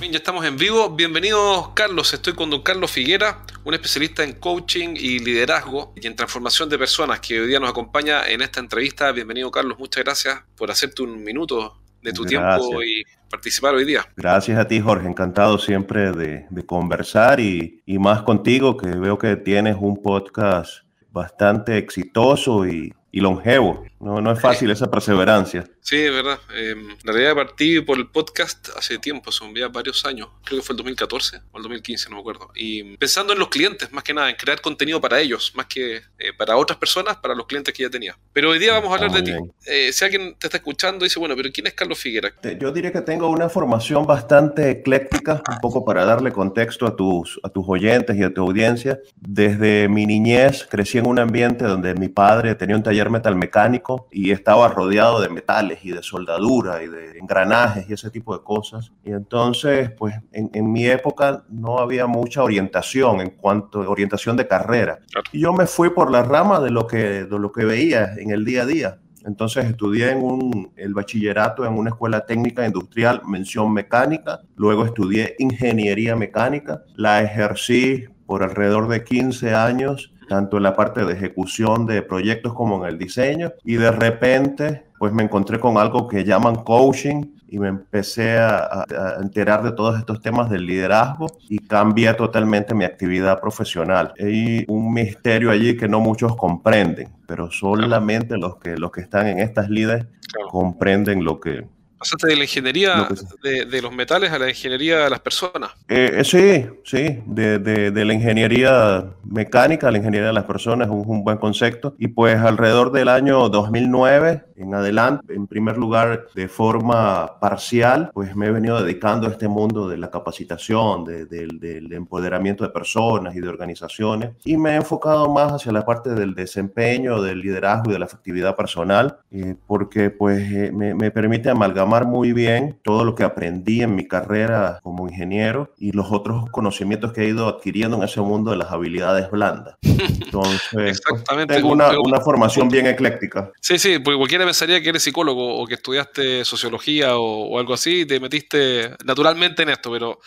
Bien, ya estamos en vivo. Bienvenidos, Carlos. Estoy con don Carlos Figuera, un especialista en coaching y liderazgo y en transformación de personas que hoy día nos acompaña en esta entrevista. Bienvenido, Carlos. Muchas gracias por hacerte un minuto de tu tiempo y participar hoy día. Gracias a ti, Jorge. Encantado siempre de, conversar y, y más contigo, que veo que tienes un podcast bastante exitoso y, y longevo. No, no es fácil esa perseverancia. Sí, es verdad. Eh, la realidad partí por el podcast hace tiempo, son ya varios años. Creo que fue el 2014 o el 2015, no me acuerdo. Y pensando en los clientes, más que nada, en crear contenido para ellos, más que eh, para otras personas, para los clientes que ya tenía. Pero hoy día vamos a hablar de ti. Eh, si alguien te está escuchando, dice, bueno, pero ¿quién es Carlos Figuera? Yo diría que tengo una formación bastante ecléctica, un poco para darle contexto a tus, a tus oyentes y a tu audiencia. Desde mi niñez crecí en un ambiente donde mi padre tenía un taller metalmecánico y estaba rodeado de metales y de soldadura y de engranajes y ese tipo de cosas. Y entonces, pues en, en mi época no había mucha orientación en cuanto a orientación de carrera. Y yo me fui por la rama de lo que, de lo que veía en el día a día. Entonces estudié en un, el bachillerato en una escuela técnica industrial, mención mecánica. Luego estudié ingeniería mecánica. La ejercí por alrededor de 15 años tanto en la parte de ejecución de proyectos como en el diseño. Y de repente, pues me encontré con algo que llaman coaching y me empecé a, enterar de todos estos temas del liderazgo y cambié totalmente mi actividad profesional. Hay un misterio allí que no muchos comprenden, pero solamente los que, los que están en estas líderes comprenden lo que, Pasaste de la ingeniería de, los metales a la ingeniería de las personas. Eh, eh, sí, sí, de, de, la ingeniería mecánica a la ingeniería de las personas es un, buen concepto. Y pues alrededor del año 2009 en adelante, en primer lugar, de forma parcial, pues me he venido dedicando a este mundo de la capacitación, del empoderamiento de personas y de organizaciones. Y me he enfocado más hacia la parte del desempeño, del liderazgo y de la efectividad personal, eh, porque pues me, me permite amalgamar muy bien todo lo que aprendí en mi carrera como ingeniero y los otros conocimientos que he ido adquiriendo en ese mundo de las habilidades blandas. Entonces, pues, tengo una, una, formación bien ecléctica. Sí, sí, porque cualquiera pensaría que eres psicólogo o que estudiaste sociología o, o algo así y te metiste naturalmente en esto, pero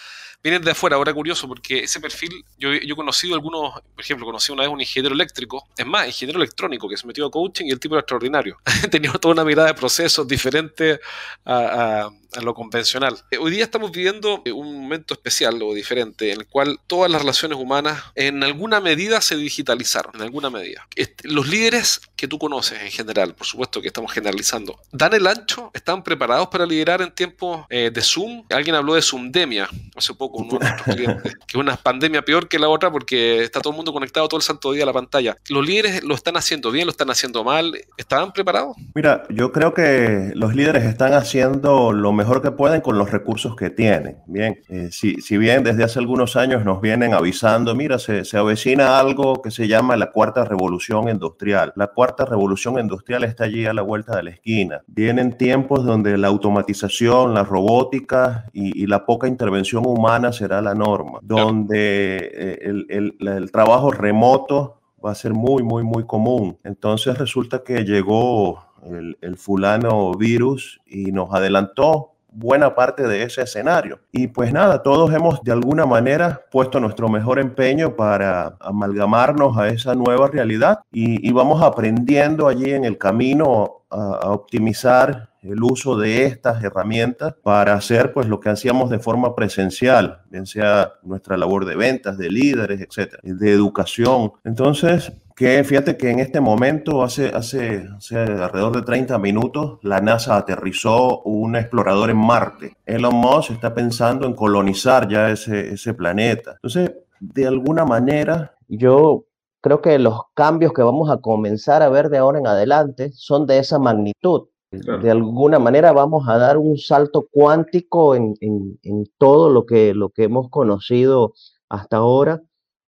vienen de afuera. Ahora curioso, porque ese perfil, yo, yo he conocido algunos, por ejemplo, conocí una vez un ingeniero eléctrico, es más, ingeniero electrónico, que se metió a coaching y el tipo era extraordinario. Tenía toda una mirada de procesos diferente a a lo convencional. Eh, hoy día estamos viviendo eh, un momento especial o diferente en el cual todas las relaciones humanas en alguna medida se digitalizaron, en alguna medida. Los líderes que tú conoces en general, por supuesto que estamos generalizando, ¿dan el ancho? ¿Están preparados para liderar en tiempos eh, de Zoom? Alguien habló de Zoomdemia hace poco, uno de nuestros clientes, que es una pandemia peor que la otra porque está todo el mundo conectado todo el santo día a la pantalla. ¿Los líderes lo están haciendo bien, lo están haciendo mal? ¿Estaban preparados? Mira, yo creo que los líderes están haciendo lo mejor mejor que pueden con los recursos que tienen. Bien, eh, si, si, bien desde hace algunos años nos vienen avisando, mira, se, se, avecina algo que se llama la cuarta revolución industrial. La cuarta revolución industrial está allí a la vuelta de la esquina. Vienen tiempos donde la automatización, la robótica y, y la poca intervención humana será la norma, donde eh, el, el, el trabajo remoto va a ser muy, muy, muy común. Entonces resulta que llegó el, el, fulano virus y nos adelantó buena parte de ese escenario. Y pues nada, todos hemos de alguna manera puesto nuestro mejor empeño para amalgamarnos a esa nueva realidad y, y vamos aprendiendo allí en el camino a, a optimizar el uso de estas herramientas para hacer pues lo que hacíamos de forma presencial, bien sea nuestra labor de ventas, de líderes, etcétera, de educación. Entonces, que fíjate que en este momento, hace, hace, hace, alrededor de 30 minutos, la NASA aterrizó un explorador en Marte. Elon Musk está pensando en colonizar ya ese, ese planeta. Entonces, de alguna manera... Yo creo que los cambios que vamos a comenzar a ver de ahora en adelante son de esa magnitud. Claro. De alguna manera vamos a dar un salto cuántico en, en, en todo lo que, lo que hemos conocido hasta ahora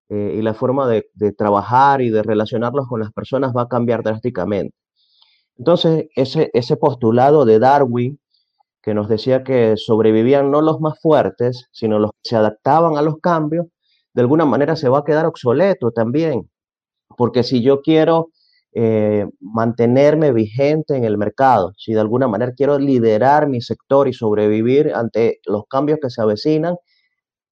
eh, y la forma de, trabajar y de relacionarnos con las personas va a cambiar drásticamente. Entonces, ese, ese postulado de Darwin, que nos decía que sobrevivían no los más fuertes, sino los que se adaptaban a los cambios, de alguna manera se va a quedar obsoleto también. Porque si yo quiero eh, mantenerme vigente en el mercado, si de alguna manera quiero liderar mi sector y sobrevivir ante los cambios que se avecinan,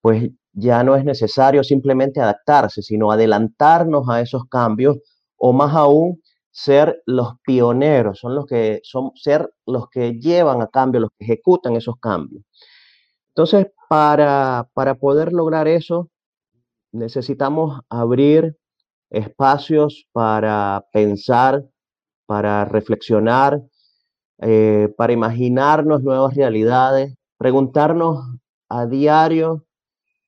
pues ya no es necesario simplemente adaptarse, sino adelantarnos a esos cambios o más aún ser los pioneros, son los que son ser los que llevan a cambio, los que ejecutan esos cambios. Entonces, para, para poder lograr eso, necesitamos abrir espacios para pensar, para reflexionar, eh, para imaginarnos nuevas realidades, preguntarnos a diario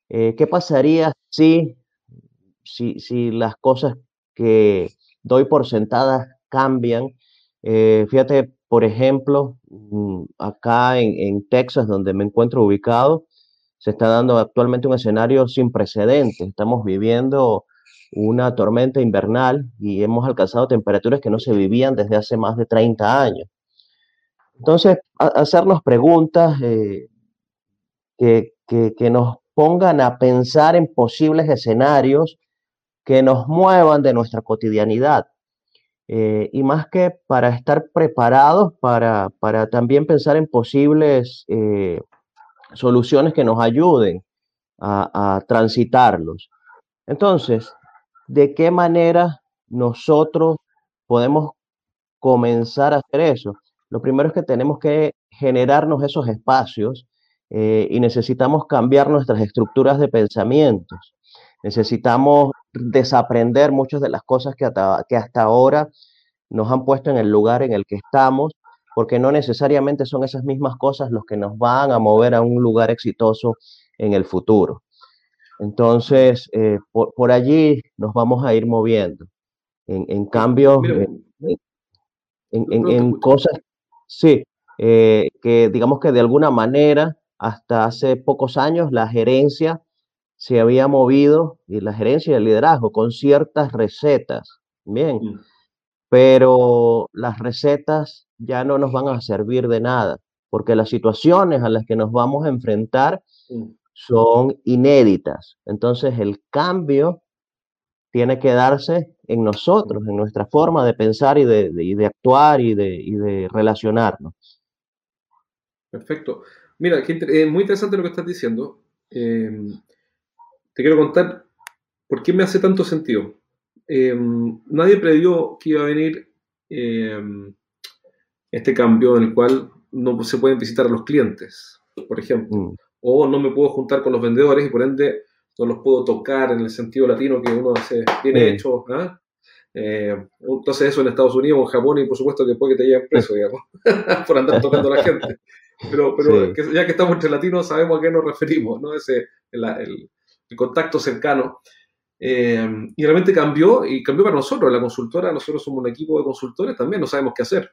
eh, qué pasaría si, si, si, las cosas que doy por sentadas cambian. Eh, fíjate, por ejemplo, mm, acá en, en Texas, donde me encuentro ubicado, se está dando actualmente un escenario sin precedentes. Estamos viviendo una tormenta invernal y hemos alcanzado temperaturas que no se vivían desde hace más de 30 años. Entonces, hacernos preguntas eh, que, que, nos pongan a pensar en posibles escenarios que nos muevan de nuestra cotidianidad. Eh, y más que para estar preparados, para, para también pensar en posibles eh, soluciones que nos ayuden a, a transitarlos. Entonces, ¿de qué manera nosotros podemos comenzar a hacer eso? Lo primero es que tenemos que generarnos esos espacios eh, y necesitamos cambiar nuestras estructuras de pensamientos. Necesitamos desaprender muchas de las cosas que hasta, que hasta ahora nos han puesto en el lugar en el que estamos, porque no necesariamente son esas mismas cosas los que nos van a mover a un lugar exitoso en el futuro. Entonces, eh, por, allí nos vamos a ir moviendo. En, cambio, eh, en, cosas, sí, eh, que digamos que de alguna manera, hasta hace pocos años, la gerencia se había movido, y la gerencia y el liderazgo, con ciertas recetas. Bien, mm. pero las recetas ya no nos van a servir de nada, porque las situaciones a las que nos vamos a enfrentar mm son inéditas. Entonces el cambio tiene que darse en nosotros, en nuestra forma de pensar y de, actuar y de, relacionarnos. Perfecto. Mira, es muy interesante lo que estás diciendo. Em, te quiero contar por qué me hace tanto sentido. Em, nadie previó que iba a venir em, este cambio en el cual no se pueden visitar a los clientes, por ejemplo. Mm o no me puedo juntar con los vendedores y por ende no los puedo tocar en el sentido latino que uno se tiene hecho. ¿ah? Eh, entonces eso en Estados Unidos o en Japón y por supuesto que puede que te lleven preso, digamos, por andar tocando a la gente. Pero, pero ya que estamos entre latinos sabemos a qué nos referimos, ¿no? Ese, el, contacto cercano. Eh, y realmente cambió, y cambió para nosotros, la consultora, nosotros somos un equipo de consultores, también no sabemos qué hacer.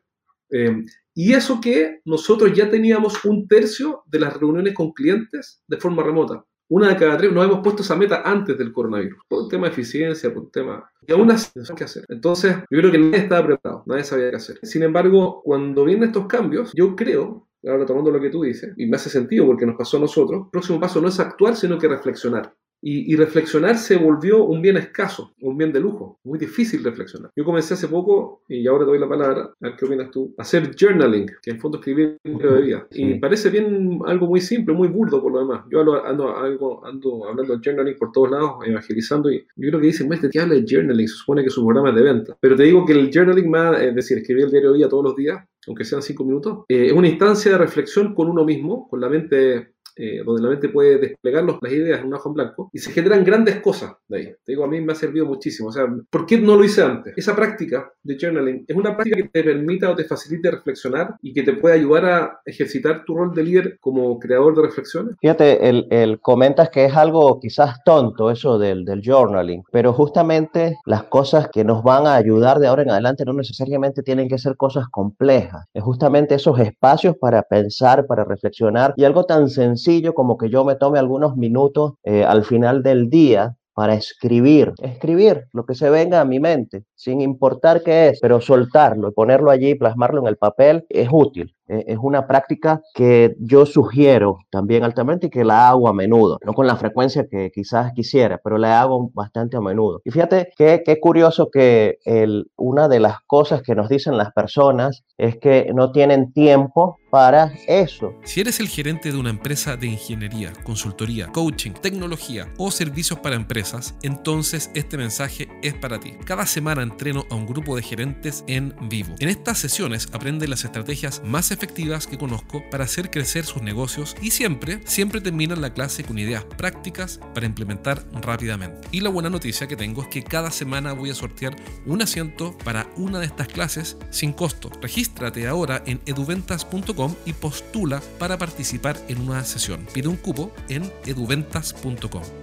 Eh, y eso que nosotros ya teníamos un tercio de las reuniones con clientes de forma remota. Una de cada tres, nos hemos puesto esa meta antes del coronavirus. Por un tema de eficiencia, por un tema... Y aún así, no qué hacer. Entonces, yo creo que nadie estaba preparado, nadie sabía qué hacer. Sin embargo, cuando vienen estos cambios, yo creo, ahora tomando lo que tú dices, y me hace sentido porque nos pasó a nosotros, el próximo paso no es actuar, sino que reflexionar. Y, reflexionar se volvió un bien escaso, un bien de lujo, muy difícil reflexionar. Yo comencé hace poco, y ahora te doy la palabra, a ver qué opinas tú, a hacer journaling, que en fondo escribir un libro de vida. Y parece bien algo muy simple, muy burdo por lo demás. Yo ando, ando, ando hablando de journaling por todos lados, evangelizando, y yo creo que dicen, este que habla de journaling, se supone que su programa es de venta. Pero te digo que el journaling, más, es decir, escribir el diario de vida todos los días, aunque sean cinco minutos, eh, es una instancia de reflexión con uno mismo, con la mente eh, donde la mente puede desplegar las ideas en un ajo en blanco y se generan grandes cosas de ahí. Te digo, a mí me ha servido muchísimo. O sea, ¿por qué no lo hice antes? Esa práctica de journaling es una práctica que te permita o te facilite reflexionar y que te puede ayudar a ejercitar tu rol de líder como creador de reflexiones. Fíjate, el, el comentas que es algo quizás tonto eso del, del journaling, pero justamente las cosas que nos van a ayudar de ahora en adelante no necesariamente tienen que ser cosas complejas. Es justamente esos espacios para pensar, para reflexionar y algo tan como que yo me tome algunos minutos eh, al final del día para escribir, escribir lo que se venga a mi mente, sin importar qué es, pero soltarlo y ponerlo allí, plasmarlo en el papel, es útil eh, es una práctica que yo sugiero también altamente y que la hago a menudo, no con la frecuencia que quizás quisiera, pero la hago bastante a menudo. Y fíjate qué, qué curioso que una de las cosas que nos dicen las personas es que no tienen tiempo para eso. Si eres el gerente de una empresa de ingeniería, consultoría, coaching, tecnología o servicios para empresas, entonces este mensaje es para ti. Cada semana entreno a un grupo de gerentes en vivo. En estas sesiones aprende las estrategias más efectivas que conozco para hacer crecer sus negocios y siempre, siempre terminan la clase con ideas prácticas para implementar rápidamente. Y la buena noticia que tengo es que cada semana voy a sortear un asiento para una de estas clases sin costo. Regístrate ahora en eduventas.com y postula para participar en una sesión. Pide un cupo en eduventas.com.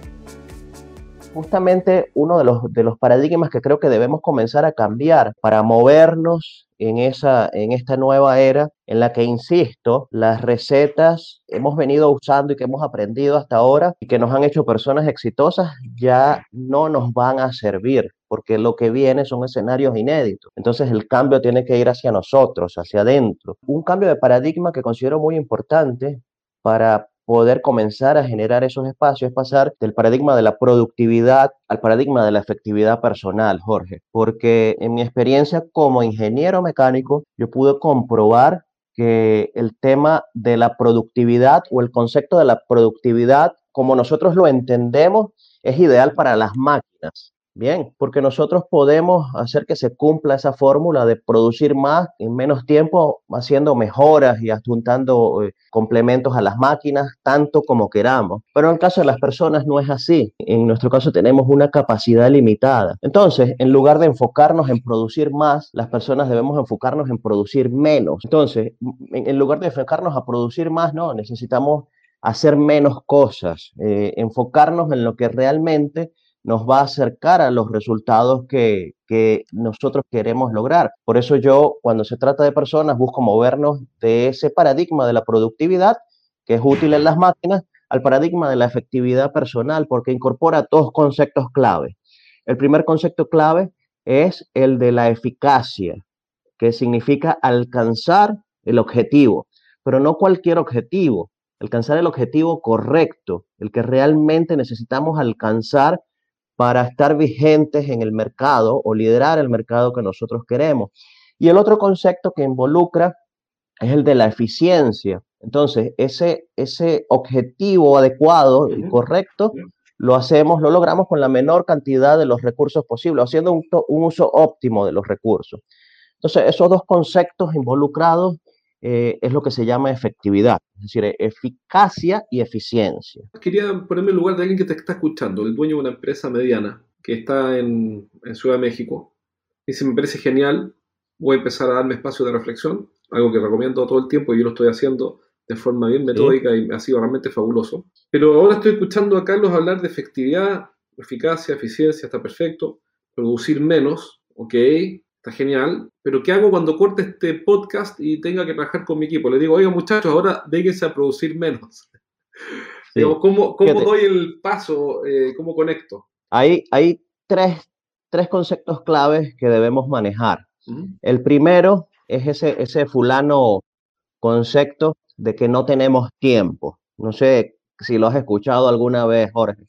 Justamente uno de los, de los paradigmas que creo que debemos comenzar a cambiar para movernos en, esa, en esta nueva era en la que, insisto, las recetas hemos venido usando y que hemos aprendido hasta ahora y que nos han hecho personas exitosas ya no nos van a servir porque lo que viene son escenarios inéditos. Entonces el cambio tiene que ir hacia nosotros, hacia adentro. Un cambio de paradigma que considero muy importante para poder comenzar a generar esos espacios es pasar del paradigma de la productividad al paradigma de la efectividad personal, Jorge. Porque en mi experiencia como ingeniero mecánico, yo pude comprobar que el tema de la productividad o el concepto de la productividad, como nosotros lo entendemos, es ideal para las máquinas. Bien, porque nosotros podemos hacer que se cumpla esa fórmula de producir más en menos tiempo, haciendo mejoras y adjuntando eh, complementos a las máquinas, tanto como queramos. Pero en el caso de las personas no es así. En nuestro caso tenemos una capacidad limitada. Entonces, en lugar de enfocarnos en producir más, las personas debemos enfocarnos en producir menos. Entonces, en, lugar de enfocarnos a producir más, no, necesitamos hacer menos cosas, eh, enfocarnos en lo que realmente nos va a acercar a los resultados que, nosotros queremos lograr. Por eso yo, cuando se trata de personas, busco movernos de ese paradigma de la productividad, que es útil en las máquinas, al paradigma de la efectividad personal, porque incorpora dos conceptos clave. El primer concepto clave es el de la eficacia, que significa alcanzar el objetivo, pero no cualquier objetivo, alcanzar el objetivo correcto, el que realmente necesitamos alcanzar para estar vigentes en el mercado o liderar el mercado que nosotros queremos. Y el otro concepto que involucra es el de la eficiencia. Entonces, ese, ese objetivo adecuado y correcto lo hacemos, lo logramos con la menor cantidad de los recursos posibles, haciendo un, un uso óptimo de los recursos. Entonces, esos dos conceptos involucrados eh, es lo que se llama efectividad, es decir, eficacia y eficiencia. Quería ponerme en lugar de alguien que te está escuchando, el dueño de una empresa mediana que está en, Ciudad de México. Dice, me parece genial, voy a empezar a darme espacio de reflexión, algo que recomiendo todo el tiempo y yo lo estoy haciendo de forma bien metódica y ha sido realmente fabuloso. Pero ahora estoy escuchando a Carlos hablar de efectividad, eficacia, eficiencia, está perfecto, producir menos, ok, está genial, pero ¿qué hago cuando corte este podcast y tenga que trabajar con mi equipo? Le digo, oiga muchachos, ahora déjense a producir menos. ¿Cómo, doy el paso? Eh, ¿Cómo conecto? Hay, hay tres, tres, conceptos claves que debemos manejar. El primero es ese, ese fulano concepto de que no tenemos tiempo. No sé si lo has escuchado alguna vez, Jorge.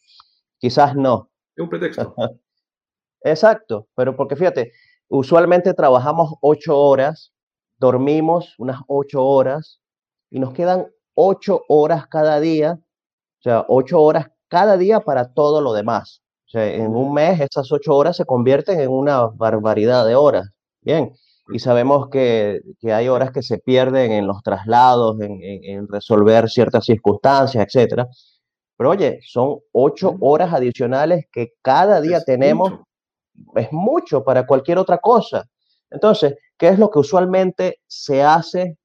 Quizás no. Es un pretexto. Exacto, pero porque fíjate, Usualmente trabajamos ocho horas, dormimos unas ocho horas y nos quedan ocho horas cada día, o sea, ocho horas cada día para todo lo demás. O sea, en un mes esas ocho horas se convierten en una barbaridad de horas. Bien, y sabemos que, hay horas que se pierden en los traslados, en, resolver ciertas circunstancias, etcétera. Pero oye, son ocho horas adicionales que cada día tenemos es mucho para cualquier otra cosa. Entonces, ¿qué es lo que usualmente se hace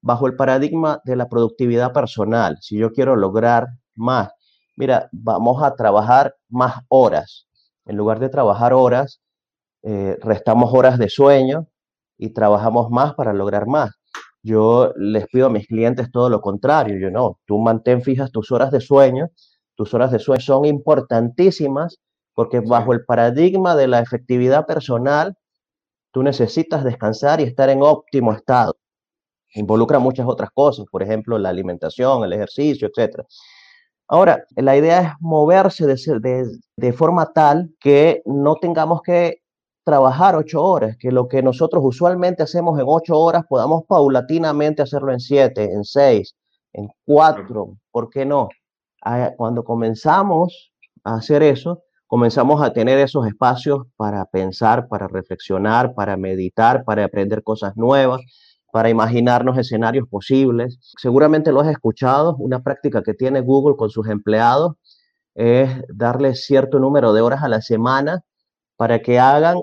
bajo el paradigma de la productividad personal? Si yo quiero lograr más, mira, vamos a trabajar más horas. En lugar de trabajar horas, eh, restamos horas de sueño y trabajamos más para lograr más. Yo les pido a mis clientes todo lo contrario. Yo no, tú mantén fijas tus horas de sueño. Tus horas de sueño son importantísimas porque bajo el paradigma de la efectividad personal, tú necesitas descansar y estar en óptimo estado. involucra muchas otras cosas, por ejemplo, la alimentación, el ejercicio, etc. Ahora, la idea es moverse de, de forma tal que no tengamos que trabajar ocho horas, que lo que nosotros usualmente hacemos en ocho horas podamos paulatinamente hacerlo en siete, en seis, en cuatro, ¿por qué no? Ah, cuando comenzamos a hacer eso, comenzamos a tener esos espacios para pensar, para reflexionar, para meditar, para aprender cosas nuevas, para imaginarnos escenarios posibles. Seguramente lo has escuchado, una práctica que tiene Google con sus empleados es darles cierto número de horas a la semana para que hagan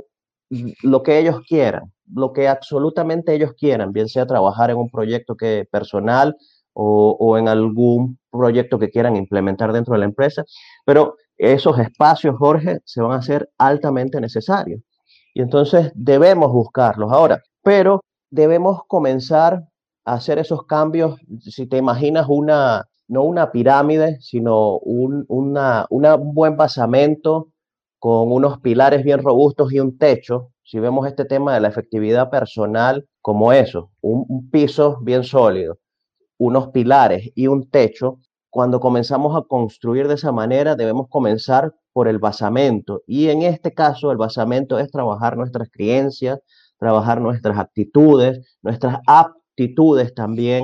lo que ellos quieran, lo que absolutamente ellos quieran, bien sea trabajar en un proyecto que personal o, o en algún proyecto que quieran implementar dentro de la empresa, pero esos espacios, Jorge, se van a hacer altamente necesarios. Y entonces debemos buscarlos ahora, pero debemos comenzar a hacer esos cambios. Si te imaginas una, no una pirámide, sino un, una, un buen basamento con unos pilares bien robustos y un techo, si vemos este tema de la efectividad personal como eso, un piso bien sólido, unos pilares y un techo, cuando comenzamos a construir de esa manera, debemos comenzar por el basamento. Y en este caso, el basamento es trabajar nuestras creencias, trabajar nuestras actitudes, nuestras aptitudes también,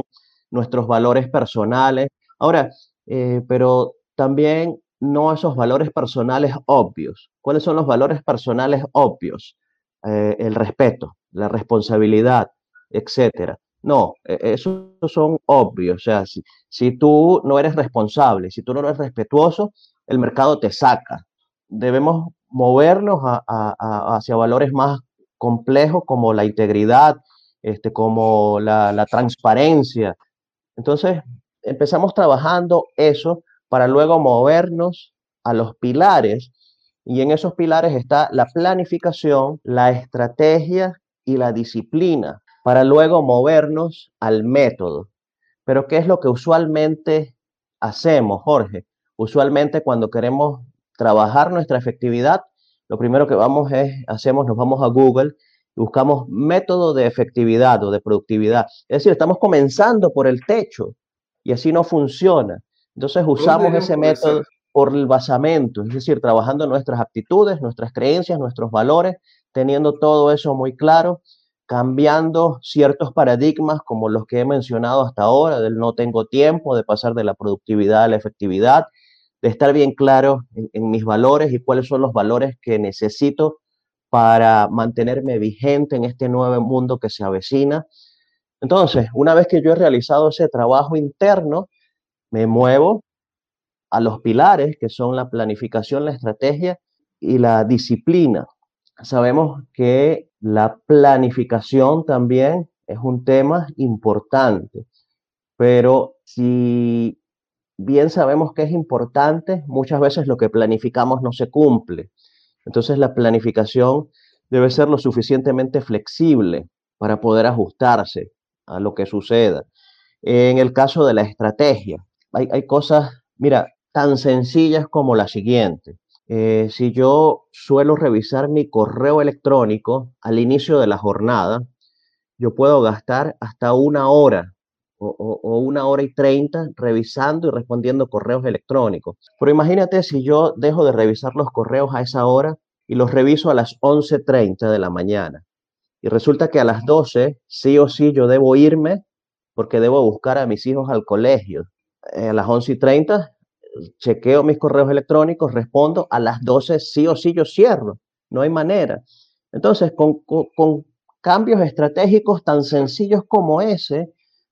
nuestros valores personales. Ahora, eh, pero también no esos valores personales obvios. ¿Cuáles son los valores personales obvios? Eh, el respeto, la responsabilidad, etcétera. No, e, esos son obvios. O sea, si, tú no eres responsable, si tú no eres respetuoso, el mercado te saca. Debemos movernos hacia valores más complejos como la integridad, este, como la, la transparencia. Entonces, empezamos trabajando eso para luego movernos a los pilares y en esos pilares está la planificación, la estrategia y la disciplina para luego movernos al método. Pero ¿qué es lo que usualmente hacemos, Jorge? Usualmente cuando queremos trabajar nuestra efectividad, lo primero que vamos es, hacemos, nos vamos a Google y buscamos método de efectividad o de productividad. Es decir, estamos comenzando por el techo y así no funciona. Entonces usamos ese método por el basamento, es decir, trabajando nuestras actitudes, nuestras creencias, nuestros valores, teniendo todo eso muy claro cambiando ciertos paradigmas como los que he mencionado hasta ahora, del no tengo tiempo, de pasar de la productividad a la efectividad, de estar bien claro en, mis valores y cuáles son los valores que necesito para mantenerme vigente en este nuevo mundo que se avecina. Entonces, una vez que yo he realizado ese trabajo interno, me muevo a los pilares que son la planificación, la estrategia y la disciplina. Sabemos que la planificación también es un tema importante, pero si bien sabemos que es importante, muchas veces lo que planificamos no se cumple. Entonces la planificación debe ser lo suficientemente flexible para poder ajustarse a lo que suceda. En el caso de la estrategia, hay, cosas, mira, tan sencillas como la siguiente. Eh, si yo suelo revisar mi correo electrónico al inicio de la jornada, yo puedo gastar hasta una hora o, una hora y treinta revisando y respondiendo correos electrónicos. Pero imagínate si yo dejo de revisar los correos a esa hora y los reviso a las 11.30 de la mañana. Y resulta que a las 12, sí o sí, yo debo irme porque debo buscar a mis hijos al colegio. Eh, a las 11.30 chequeo mis correos electrónicos, respondo, a las 12 sí o sí yo cierro, no hay manera. Entonces, con, cambios estratégicos tan sencillos como ese,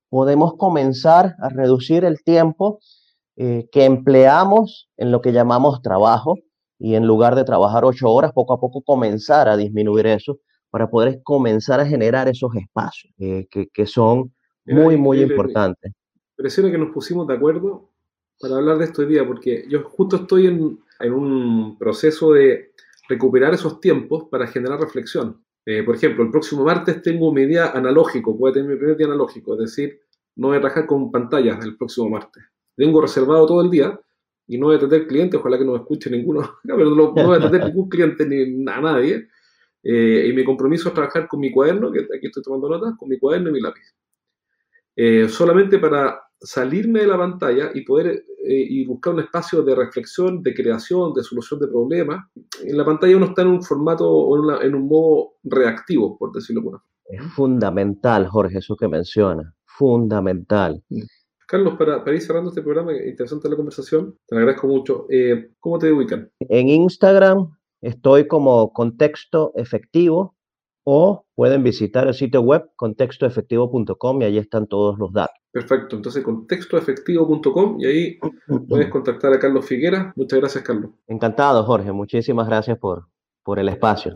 podemos comenzar a reducir el tiempo eh, que empleamos en lo que llamamos trabajo y en lugar de trabajar ocho horas, poco a poco comenzar a disminuir eso para poder comenzar a generar esos espacios eh, que, son muy, muy importantes. Pareciera que nos pusimos de acuerdo para hablar de esto hoy día, porque yo justo estoy en, un proceso de recuperar esos tiempos para generar reflexión. Eh, por ejemplo, el próximo martes tengo mi día analógico, voy tener mi primer día analógico, es decir, no voy a trabajar con pantallas el próximo martes. Tengo reservado todo el día y no voy a atender clientes, ojalá que no me escuche ninguno, pero no, voy a atender ningún cliente ni a nadie. Eh, y mi compromiso es trabajar con mi cuaderno, que aquí estoy tomando notas, con mi cuaderno y mi lápiz. eh, solamente para salirme de la pantalla y poder eh, y buscar un espacio de reflexión, de creación, de solución de problemas. En la pantalla uno está en un formato o en, un modo reactivo, por decirlo por Es fundamental, Jorge, eso que menciona. Fundamental. Mm. Carlos, para, para, ir cerrando este programa, interesante la conversación, te agradezco mucho. Eh, ¿Cómo te ubican? En Instagram estoy como contexto efectivo o pueden visitar el sitio web contextoefectivo.com y ahí están todos los datos. Perfecto, entonces contextoefectivo.com y ahí puedes contactar a Carlos Figuera. Muchas gracias, Carlos. Encantado, Jorge. Muchísimas gracias por, por el espacio.